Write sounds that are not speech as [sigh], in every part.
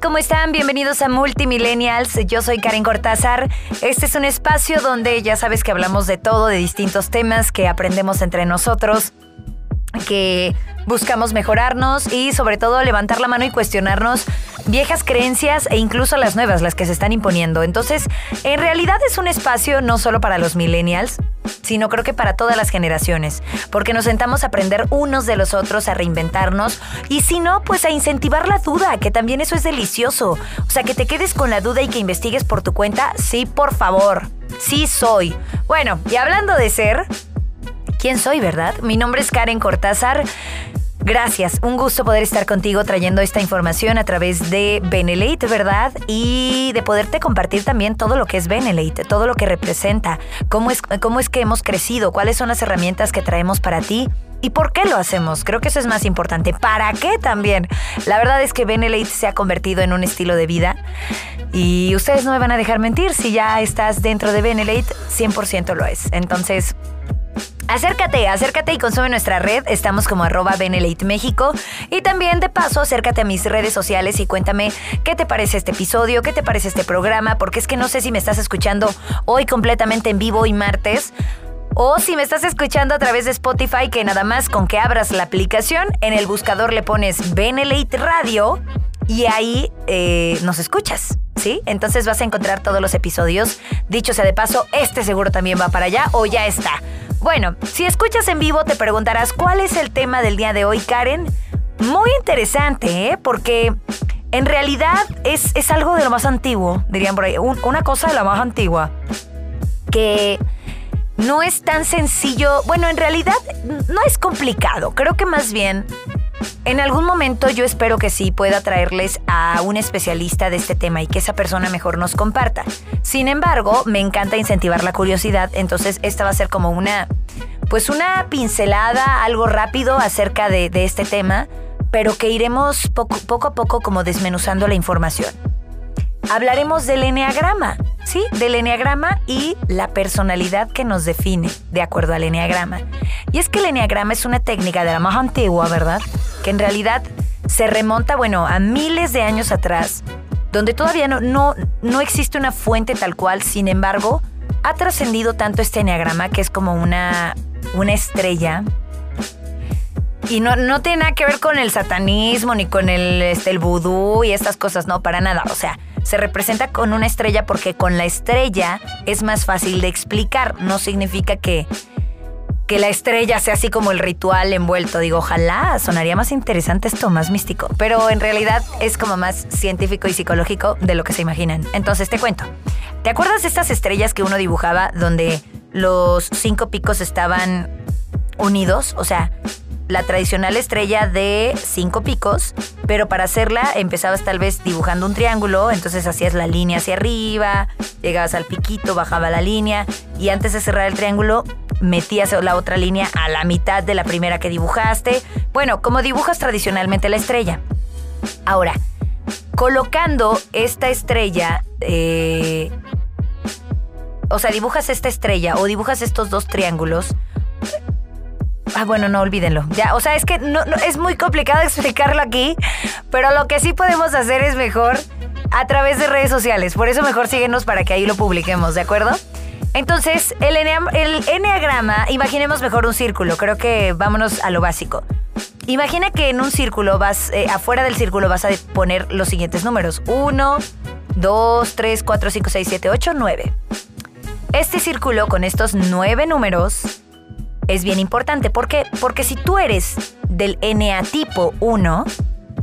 ¿Cómo están? Bienvenidos a Multimillennials. Yo soy Karen Cortázar. Este es un espacio donde ya sabes que hablamos de todo, de distintos temas, que aprendemos entre nosotros, que buscamos mejorarnos y sobre todo levantar la mano y cuestionarnos viejas creencias e incluso las nuevas, las que se están imponiendo. Entonces, en realidad es un espacio no solo para los millennials, sino creo que para todas las generaciones, porque nos sentamos a aprender unos de los otros, a reinventarnos y si no, pues a incentivar la duda, que también eso es delicioso. O sea, que te quedes con la duda y que investigues por tu cuenta, sí, por favor. Sí soy. Bueno, y hablando de ser, ¿quién soy, verdad? Mi nombre es Karen Cortázar. Gracias, un gusto poder estar contigo trayendo esta información a través de Benelate, ¿verdad? Y de poderte compartir también todo lo que es Benelate, todo lo que representa, cómo es, cómo es que hemos crecido, cuáles son las herramientas que traemos para ti. ¿Y por qué lo hacemos? Creo que eso es más importante. ¿Para qué también? La verdad es que Benelate se ha convertido en un estilo de vida y ustedes no me van a dejar mentir. Si ya estás dentro de Benelate, 100% lo es. Entonces, Acércate, acércate y consume nuestra red. Estamos como arroba Benelate. Y también de paso, acércate a mis redes sociales y cuéntame qué te parece este episodio, qué te parece este programa, porque es que no sé si me estás escuchando hoy completamente en vivo y martes. O si me estás escuchando a través de Spotify, que nada más con que abras la aplicación, en el buscador le pones Benelate Radio y ahí eh, nos escuchas. ¿Sí? Entonces vas a encontrar todos los episodios. Dicho sea de paso, este seguro también va para allá o ya está. Bueno, si escuchas en vivo te preguntarás cuál es el tema del día de hoy, Karen. Muy interesante, ¿eh? Porque en realidad es, es algo de lo más antiguo, dirían por ahí. una cosa de la más antigua. Que no es tan sencillo. Bueno, en realidad no es complicado. Creo que más bien en algún momento yo espero que sí pueda traerles a un especialista de este tema y que esa persona mejor nos comparta. Sin embargo, me encanta incentivar la curiosidad, entonces esta va a ser como una, pues una pincelada, algo rápido acerca de, este tema, pero que iremos poco, poco a poco como desmenuzando la información. Hablaremos del eneagrama, ¿sí? Del eneagrama y la personalidad que nos define de acuerdo al eneagrama. Y es que el eneagrama es una técnica de la más antigua, ¿verdad? Que en realidad se remonta, bueno, a miles de años atrás, donde todavía no, no, no existe una fuente tal cual, sin embargo, ha trascendido tanto este enneagrama que es como una, una estrella. Y no, no tiene nada que ver con el satanismo ni con el, este, el vudú y estas cosas, no, para nada. O sea, se representa con una estrella porque con la estrella es más fácil de explicar. No significa que que la estrella sea así como el ritual envuelto. Digo, ojalá sonaría más interesante esto, más místico. Pero en realidad es como más científico y psicológico de lo que se imaginan. Entonces te cuento. ¿Te acuerdas de estas estrellas que uno dibujaba donde los cinco picos estaban unidos? O sea, la tradicional estrella de cinco picos, pero para hacerla empezabas tal vez dibujando un triángulo, entonces hacías la línea hacia arriba, llegabas al piquito, bajaba la línea y antes de cerrar el triángulo metías la otra línea a la mitad de la primera que dibujaste. Bueno, como dibujas tradicionalmente la estrella. Ahora, colocando esta estrella, eh, o sea, dibujas esta estrella o dibujas estos dos triángulos. Ah, bueno, no olvídenlo. Ya, o sea, es que no, es muy complicado explicarlo aquí, pero lo que sí podemos hacer es mejor a través de redes sociales. Por eso mejor síguenos para que ahí lo publiquemos, ¿de acuerdo? Entonces, el, enneagrama, imaginemos mejor un círculo, creo que vámonos a lo básico. Imagina que en un círculo vas, eh, afuera del círculo vas a poner los siguientes números. 1, 2, 3, 4, 5, 6, 7, 8, 9. Este círculo con estos nueve números es bien importante. ¿Por qué? Porque si tú eres del eneatipo 1,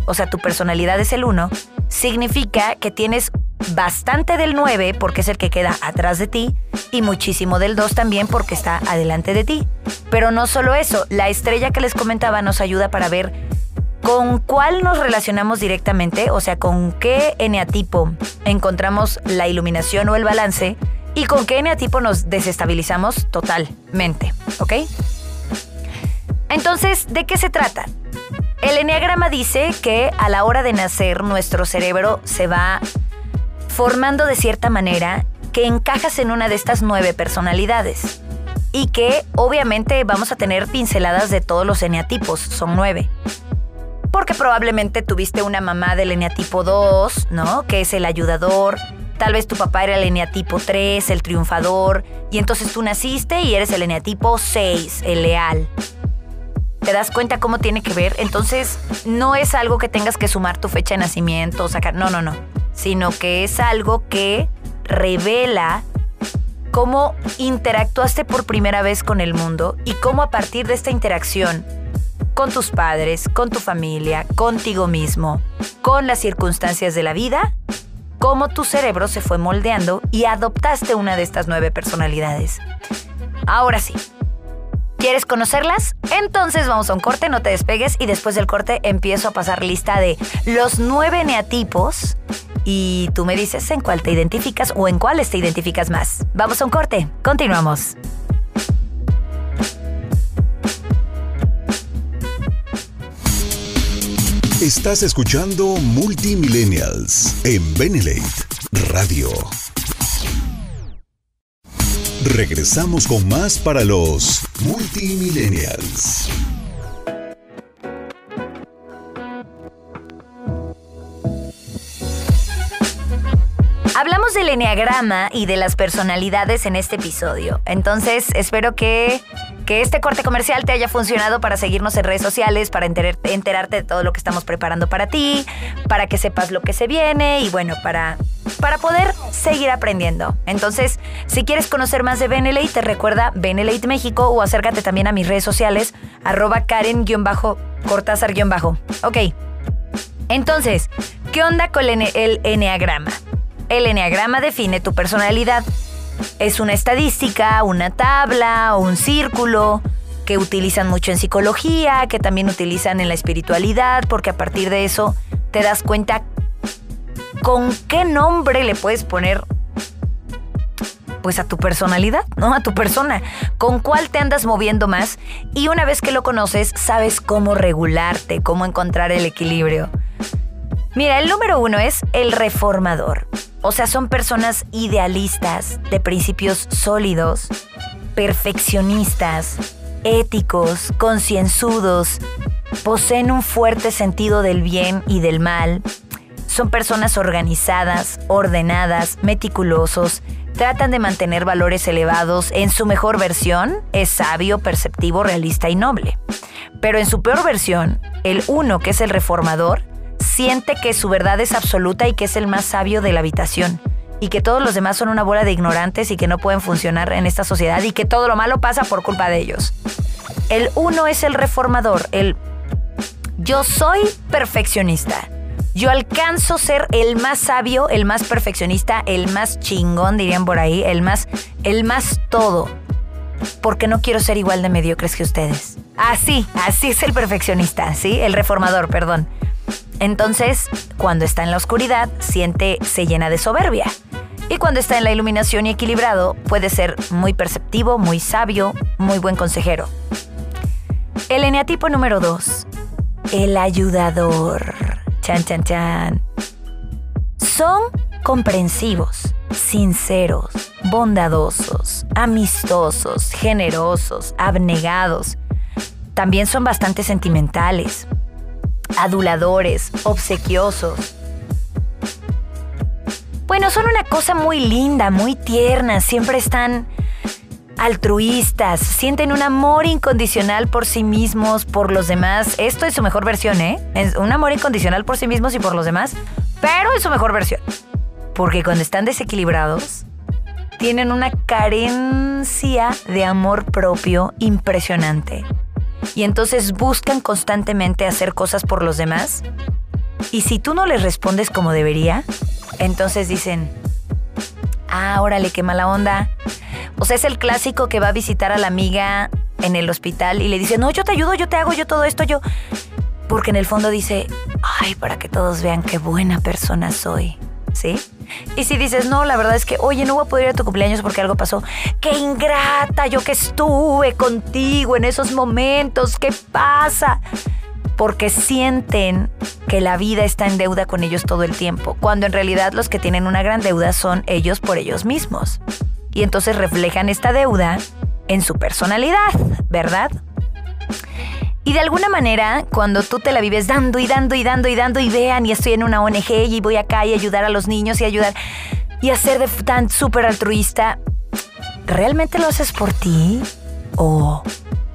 o sea, tu personalidad es el 1, significa que tienes bastante del 9 porque es el que queda atrás de ti y muchísimo del 2 también porque está adelante de ti. Pero no solo eso, la estrella que les comentaba nos ayuda para ver con cuál nos relacionamos directamente, o sea, con qué eneatipo encontramos la iluminación o el balance y con qué eneatipo nos desestabilizamos totalmente, ¿ok? Entonces, ¿de qué se trata? El enneagrama dice que a la hora de nacer nuestro cerebro se va formando de cierta manera que encajas en una de estas nueve personalidades y que obviamente vamos a tener pinceladas de todos los eneatipos, son nueve. Porque probablemente tuviste una mamá del eneatipo 2, ¿no? Que es el ayudador. Tal vez tu papá era el eneatipo 3, el triunfador. Y entonces tú naciste y eres el eneatipo 6, el leal. ¿Te das cuenta cómo tiene que ver? Entonces, no es algo que tengas que sumar tu fecha de nacimiento, sacar. No, no, no. Sino que es algo que revela cómo interactuaste por primera vez con el mundo y cómo a partir de esta interacción con tus padres, con tu familia, contigo mismo, con las circunstancias de la vida, cómo tu cerebro se fue moldeando y adoptaste una de estas nueve personalidades. Ahora sí, ¿Quieres conocerlas? Entonces vamos a un corte, no te despegues y después del corte empiezo a pasar lista de los nueve neatipos y tú me dices en cuál te identificas o en cuáles te identificas más. Vamos a un corte, continuamos. Estás escuchando Multimillennials en Benelate Radio. Regresamos con más para los multimillennials. Hablamos del enneagrama y de las personalidades en este episodio. Entonces, espero que, que este corte comercial te haya funcionado para seguirnos en redes sociales, para enterarte de todo lo que estamos preparando para ti, para que sepas lo que se viene y bueno, para para poder seguir aprendiendo. Entonces, si quieres conocer más de Benelate, te recuerda Benelate México o acércate también a mis redes sociales, arroba Karen-Cortázar- Ok. Entonces, ¿qué onda con el, el Enneagrama? El Enneagrama define tu personalidad. Es una estadística, una tabla o un círculo que utilizan mucho en psicología, que también utilizan en la espiritualidad, porque a partir de eso te das cuenta ¿con qué nombre le puedes poner pues a tu personalidad, ¿no? A tu persona. ¿Con cuál te andas moviendo más? Y una vez que lo conoces, sabes cómo regularte, cómo encontrar el equilibrio. Mira, el número uno es el reformador. O sea, son personas idealistas, de principios sólidos, perfeccionistas, éticos, concienzudos, poseen un fuerte sentido del bien y del mal, son personas organizadas, ordenadas, meticulosos, tratan de mantener valores elevados en su mejor versión, es sabio, perceptivo, realista y noble. Pero en su peor versión, el uno, que es el reformador, siente que su verdad es absoluta y que es el más sabio de la habitación, y que todos los demás son una bola de ignorantes y que no pueden funcionar en esta sociedad y que todo lo malo pasa por culpa de ellos. El uno es el reformador, el yo soy perfeccionista yo alcanzo ser el más sabio, el más perfeccionista, el más chingón, dirían por ahí, el más, el más todo. Porque no quiero ser igual de mediocres que ustedes. Así, así es el perfeccionista, ¿sí? El reformador, perdón. Entonces, cuando está en la oscuridad, siente, se llena de soberbia. Y cuando está en la iluminación y equilibrado, puede ser muy perceptivo, muy sabio, muy buen consejero. El eneatipo número 2. El ayudador. Chan, chan, chan. Son comprensivos, sinceros, bondadosos, amistosos, generosos, abnegados. También son bastante sentimentales, aduladores, obsequiosos. Bueno, son una cosa muy linda, muy tierna, siempre están altruistas, sienten un amor incondicional por sí mismos, por los demás. Esto es su mejor versión, ¿eh? Es un amor incondicional por sí mismos y por los demás, pero es su mejor versión. Porque cuando están desequilibrados, tienen una carencia de amor propio impresionante. Y entonces buscan constantemente hacer cosas por los demás. Y si tú no les respondes como debería, entonces dicen, ah, órale, qué mala onda o sea, es el clásico que va a visitar a la amiga en el hospital y le dice, no, yo te ayudo, yo te hago, yo todo esto, yo... Porque en el fondo dice, ay, para que todos vean qué buena persona soy. ¿Sí? Y si dices, no, la verdad es que, oye, no voy a poder ir a tu cumpleaños porque algo pasó. ¡Qué ingrata! Yo que estuve contigo en esos momentos. ¿Qué pasa? Porque sienten que la vida está en deuda con ellos todo el tiempo, cuando en realidad los que tienen una gran deuda son ellos por ellos mismos. Y entonces reflejan esta deuda en su personalidad, ¿verdad? Y de alguna manera, cuando tú te la vives dando y dando y dando y dando y vean y estoy en una ONG y voy acá y ayudar a los niños y ayudar y hacer de tan súper altruista, ¿realmente lo haces por ti? ¿O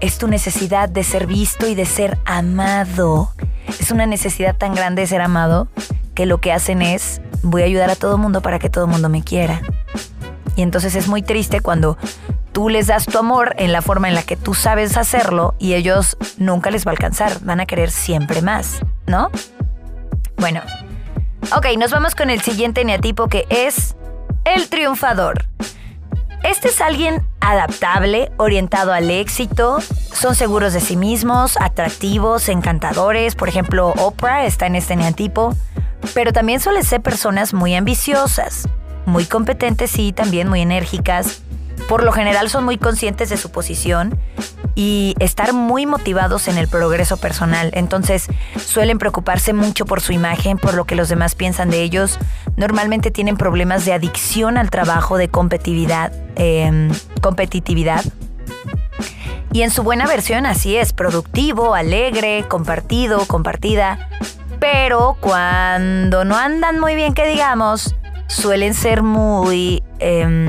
es tu necesidad de ser visto y de ser amado? Es una necesidad tan grande de ser amado que lo que hacen es voy a ayudar a todo mundo para que todo mundo me quiera. Y entonces es muy triste cuando tú les das tu amor en la forma en la que tú sabes hacerlo y ellos nunca les va a alcanzar, van a querer siempre más, ¿no? Bueno, ok, nos vamos con el siguiente eneatipo que es el triunfador. Este es alguien adaptable, orientado al éxito, son seguros de sí mismos, atractivos, encantadores. Por ejemplo, Oprah está en este eneatipo, pero también suelen ser personas muy ambiciosas, muy competentes y también muy enérgicas, por lo general son muy conscientes de su posición y estar muy motivados en el progreso personal. Entonces suelen preocuparse mucho por su imagen, por lo que los demás piensan de ellos. Normalmente tienen problemas de adicción al trabajo, de competitividad. Em, competitividad. Y en su buena versión así es, productivo, alegre, compartido, compartida. Pero cuando no andan muy bien, que digamos, suelen ser muy... Em,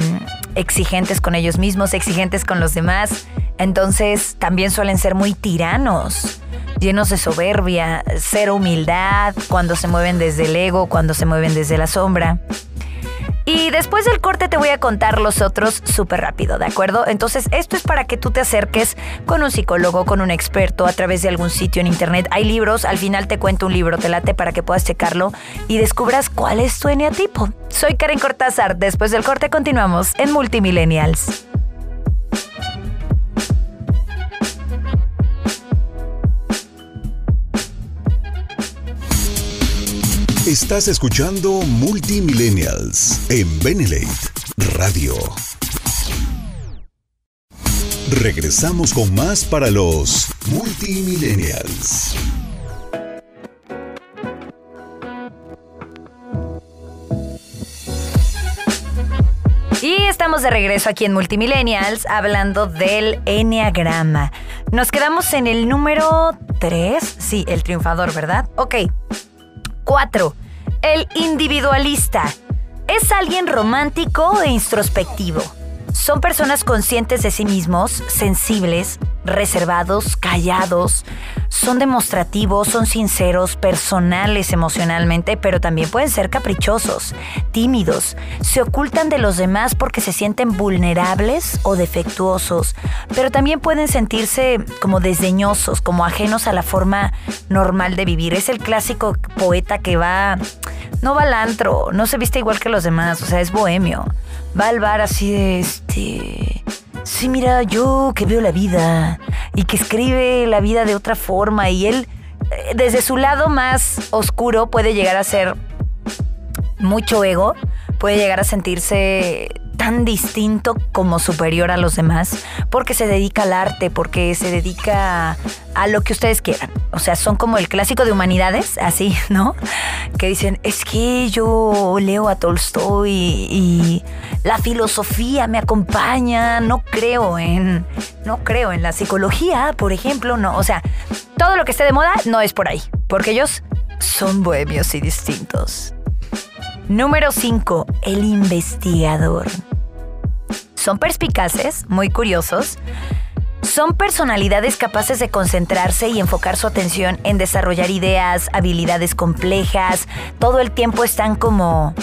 exigentes con ellos mismos, exigentes con los demás. Entonces también suelen ser muy tiranos, llenos de soberbia, cero humildad, cuando se mueven desde el ego, cuando se mueven desde la sombra. Y después del corte te voy a contar los otros súper rápido, ¿de acuerdo? Entonces, esto es para que tú te acerques con un psicólogo, con un experto, a través de algún sitio en internet. Hay libros, al final te cuento un libro, te late para que puedas checarlo y descubras cuál es tu eneatipo. Soy Karen Cortázar. Después del corte continuamos en Multimillennials. Estás escuchando Multimillennials en Benelate Radio. Regresamos con más para los Multimillennials. Y estamos de regreso aquí en Multimillennials hablando del Enneagrama. Nos quedamos en el número 3, sí, el triunfador, ¿verdad? Ok, 4. El individualista. Es alguien romántico e introspectivo. Son personas conscientes de sí mismos, sensibles, reservados, callados. Son demostrativos, son sinceros, personales emocionalmente, pero también pueden ser caprichosos, tímidos. Se ocultan de los demás porque se sienten vulnerables o defectuosos, pero también pueden sentirse como desdeñosos, como ajenos a la forma normal de vivir. Es el clásico poeta que va, no va al antro, no se viste igual que los demás, o sea, es bohemio. Va al bar así de este sí, mira, yo que veo la vida y que escribe la vida de otra forma y él eh, desde su lado más oscuro puede llegar a ser mucho ego, puede llegar a sentirse tan distinto como superior a los demás, porque se dedica al arte, porque se dedica a lo que ustedes quieran. O sea, son como el clásico de humanidades, así, ¿no? Que dicen, es que yo leo a Tolstoy y la filosofía me acompaña, no creo en, no creo en la psicología, por ejemplo, no. O sea, todo lo que esté de moda no es por ahí, porque ellos son bohemios y distintos. Número 5. El investigador. Son perspicaces, muy curiosos. Son personalidades capaces de concentrarse y enfocar su atención en desarrollar ideas, habilidades complejas. Todo el tiempo están como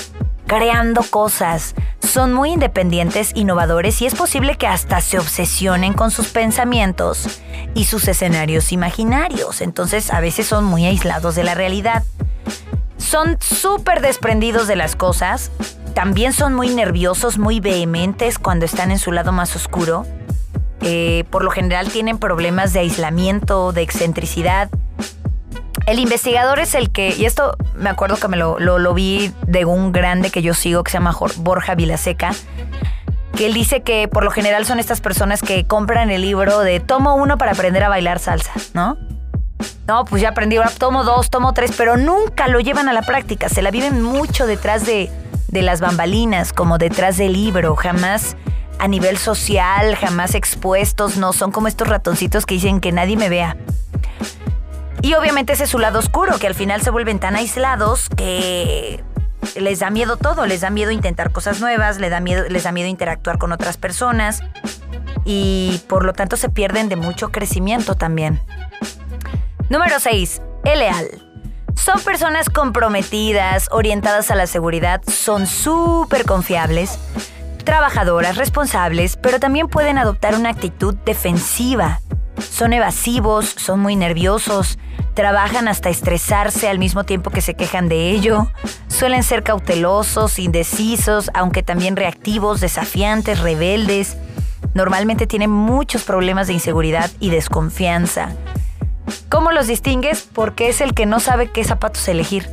creando cosas. Son muy independientes, innovadores y es posible que hasta se obsesionen con sus pensamientos y sus escenarios imaginarios. Entonces a veces son muy aislados de la realidad. Son súper desprendidos de las cosas. También son muy nerviosos, muy vehementes cuando están en su lado más oscuro. Eh, por lo general tienen problemas de aislamiento, de excentricidad. El investigador es el que, y esto me acuerdo que me lo, vi de un grande que yo sigo que se llama Borja Vilaseca, que él dice que por lo general son estas personas que compran el libro de tomo uno para aprender a bailar salsa, ¿no? No, pues ya aprendí, tomo dos, tomo tres, pero nunca lo llevan a la práctica, se la viven mucho detrás de, de las bambalinas, como detrás del libro, jamás a nivel social, jamás expuestos, no, son como estos ratoncitos que dicen que nadie me vea. Y obviamente ese es su lado oscuro, que al final se vuelven tan aislados que les da miedo todo, les da miedo intentar cosas nuevas, les da miedo, les da miedo interactuar con otras personas y por lo tanto se pierden de mucho crecimiento también. Número 6. El leal. Son personas comprometidas, orientadas a la seguridad, son súper confiables, trabajadoras, responsables, pero también pueden adoptar una actitud defensiva. Son evasivos, son muy nerviosos, trabajan hasta estresarse al mismo tiempo que se quejan de ello, suelen ser cautelosos, indecisos, aunque también reactivos, desafiantes, rebeldes. Normalmente tienen muchos problemas de inseguridad y desconfianza. ¿Cómo los distingues? Porque es el que no sabe qué zapatos elegir.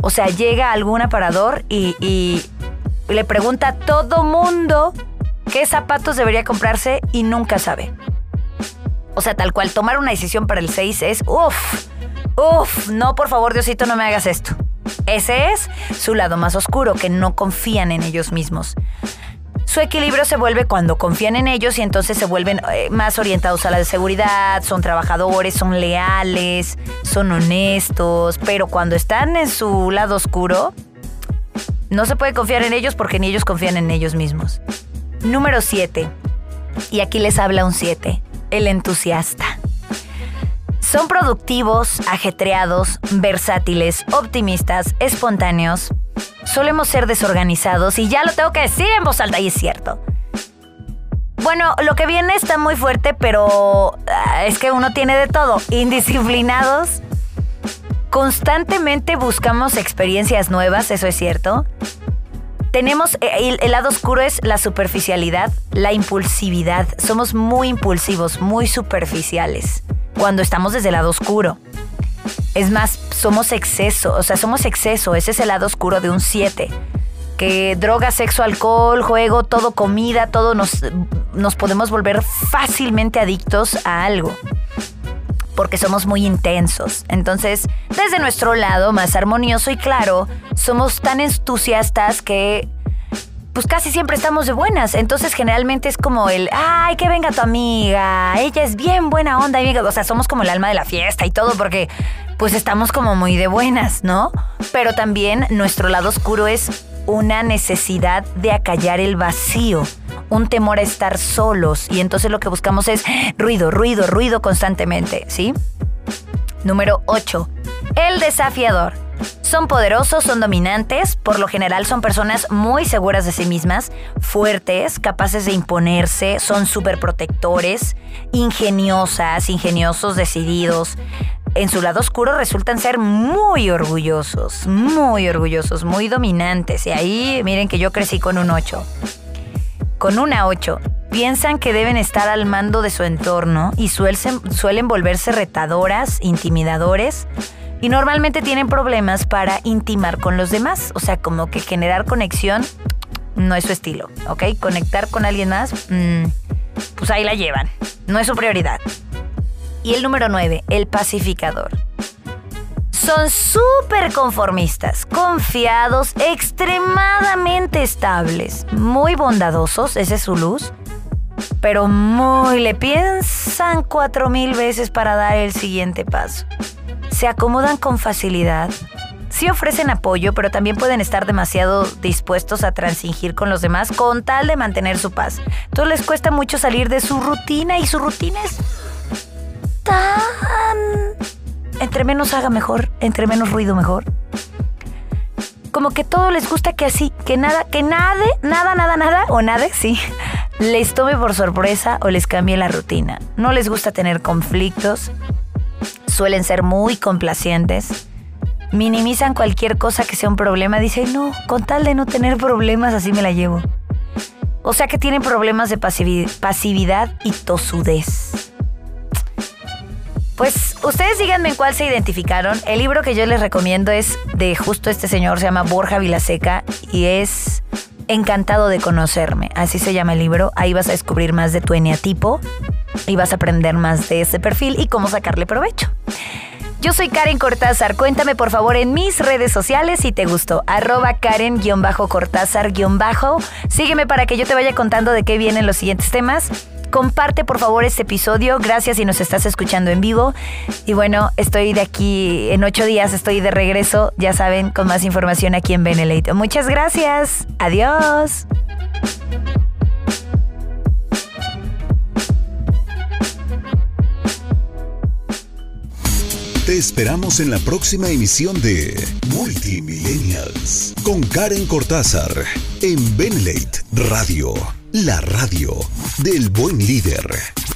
O sea, llega a algún aparador y, le pregunta a todo mundo qué zapatos debería comprarse y nunca sabe. O sea, tal cual, tomar una decisión para el 6 es, uff, uff, no, por favor, Diosito, no me hagas esto. Ese es su lado más oscuro, que no confían en ellos mismos. Su equilibrio se vuelve cuando confían en ellos y entonces se vuelven eh, más orientados a la seguridad, son trabajadores, son leales, son honestos, pero cuando están en su lado oscuro, no se puede confiar en ellos porque ni ellos confían en ellos mismos. Número 7. Y aquí les habla un 7 el entusiasta. Son productivos, ajetreados, versátiles, optimistas, espontáneos. Solemos ser desorganizados y ya lo tengo que decir en voz alta y es cierto. Bueno, lo que viene está muy fuerte, pero ah, es que uno tiene de todo. Indisciplinados. Constantemente buscamos experiencias nuevas, eso es cierto tenemos, eh, el, lado oscuro es la superficialidad, la impulsividad. Somos muy impulsivos, muy superficiales cuando estamos desde el lado oscuro. Es más, somos exceso, o sea, somos exceso, ese es el lado oscuro de un 7. Que droga, sexo, alcohol, juego, todo comida, todo nos, nos podemos volver fácilmente adictos a algo porque somos muy intensos. Entonces, desde nuestro lado más armonioso y claro, somos tan entusiastas que pues casi siempre estamos de buenas. Entonces generalmente es como el, ay, que venga tu amiga, ella es bien buena onda. O sea, somos como el alma de la fiesta y todo porque pues estamos como muy de buenas, ¿no? Pero también nuestro lado oscuro es una necesidad de acallar el vacío, un temor a estar solos y entonces lo que buscamos es ruido, ruido, ruido constantemente, ¿sí? Número 8. El desafiador. Son poderosos, son dominantes, por lo general son personas muy seguras de sí mismas, fuertes, capaces de imponerse, son súper protectores, ingeniosas, ingeniosos, decididos, en su lado oscuro resultan ser muy orgullosos, muy orgullosos, muy dominantes. Y ahí miren que yo crecí con un 8. Con una 8. Piensan que deben estar al mando de su entorno y suelen, volverse retadoras, intimidadores y normalmente tienen problemas para intimar con los demás. O sea, como que generar conexión no es su estilo, ¿ok? Conectar con alguien más, mm, pues ahí la llevan. No es su prioridad. Y el número 9, el pacificador. Son súper conformistas, confiados, extremadamente estables, muy bondadosos, esa es su luz, pero muy le piensan cuatro mil veces para dar el siguiente paso. Se acomodan con facilidad, sí ofrecen apoyo, pero también pueden estar demasiado dispuestos a transigir con los demás con tal de mantener su paz. Entonces les cuesta mucho salir de su rutina y su rutina es tan... Entre menos haga mejor, entre menos ruido mejor. Como que todo les gusta que así, que nada, que nade, nada, nada, nada, o nada, sí, [laughs] les tome por sorpresa o les cambie la rutina. No les gusta tener conflictos, suelen ser muy complacientes, minimizan cualquier cosa que sea un problema, dicen, no, con tal de no tener problemas, así me la llevo. O sea que tienen problemas de pasividad y tosudez. Pues ustedes díganme en cuál se identificaron. El libro que yo les recomiendo es de justo este señor, se llama Borja Vilaseca y es Encantado de conocerme. Así se llama el libro. Ahí vas a descubrir más de tu eneatipo y vas a aprender más de ese perfil y cómo sacarle provecho. Yo soy Karen Cortázar. Cuéntame por favor en mis redes sociales si te gustó. Arroba Karen-Cortázar- Sígueme para que yo te vaya contando de qué vienen los siguientes temas. Comparte por favor este episodio. Gracias si nos estás escuchando en vivo. Y bueno, estoy de aquí en ocho días, estoy de regreso, ya saben, con más información aquí en Benelete. Muchas gracias. Adiós. Te esperamos en la próxima emisión de Multimillennials con Karen Cortázar en Benlate Radio, la radio del buen líder.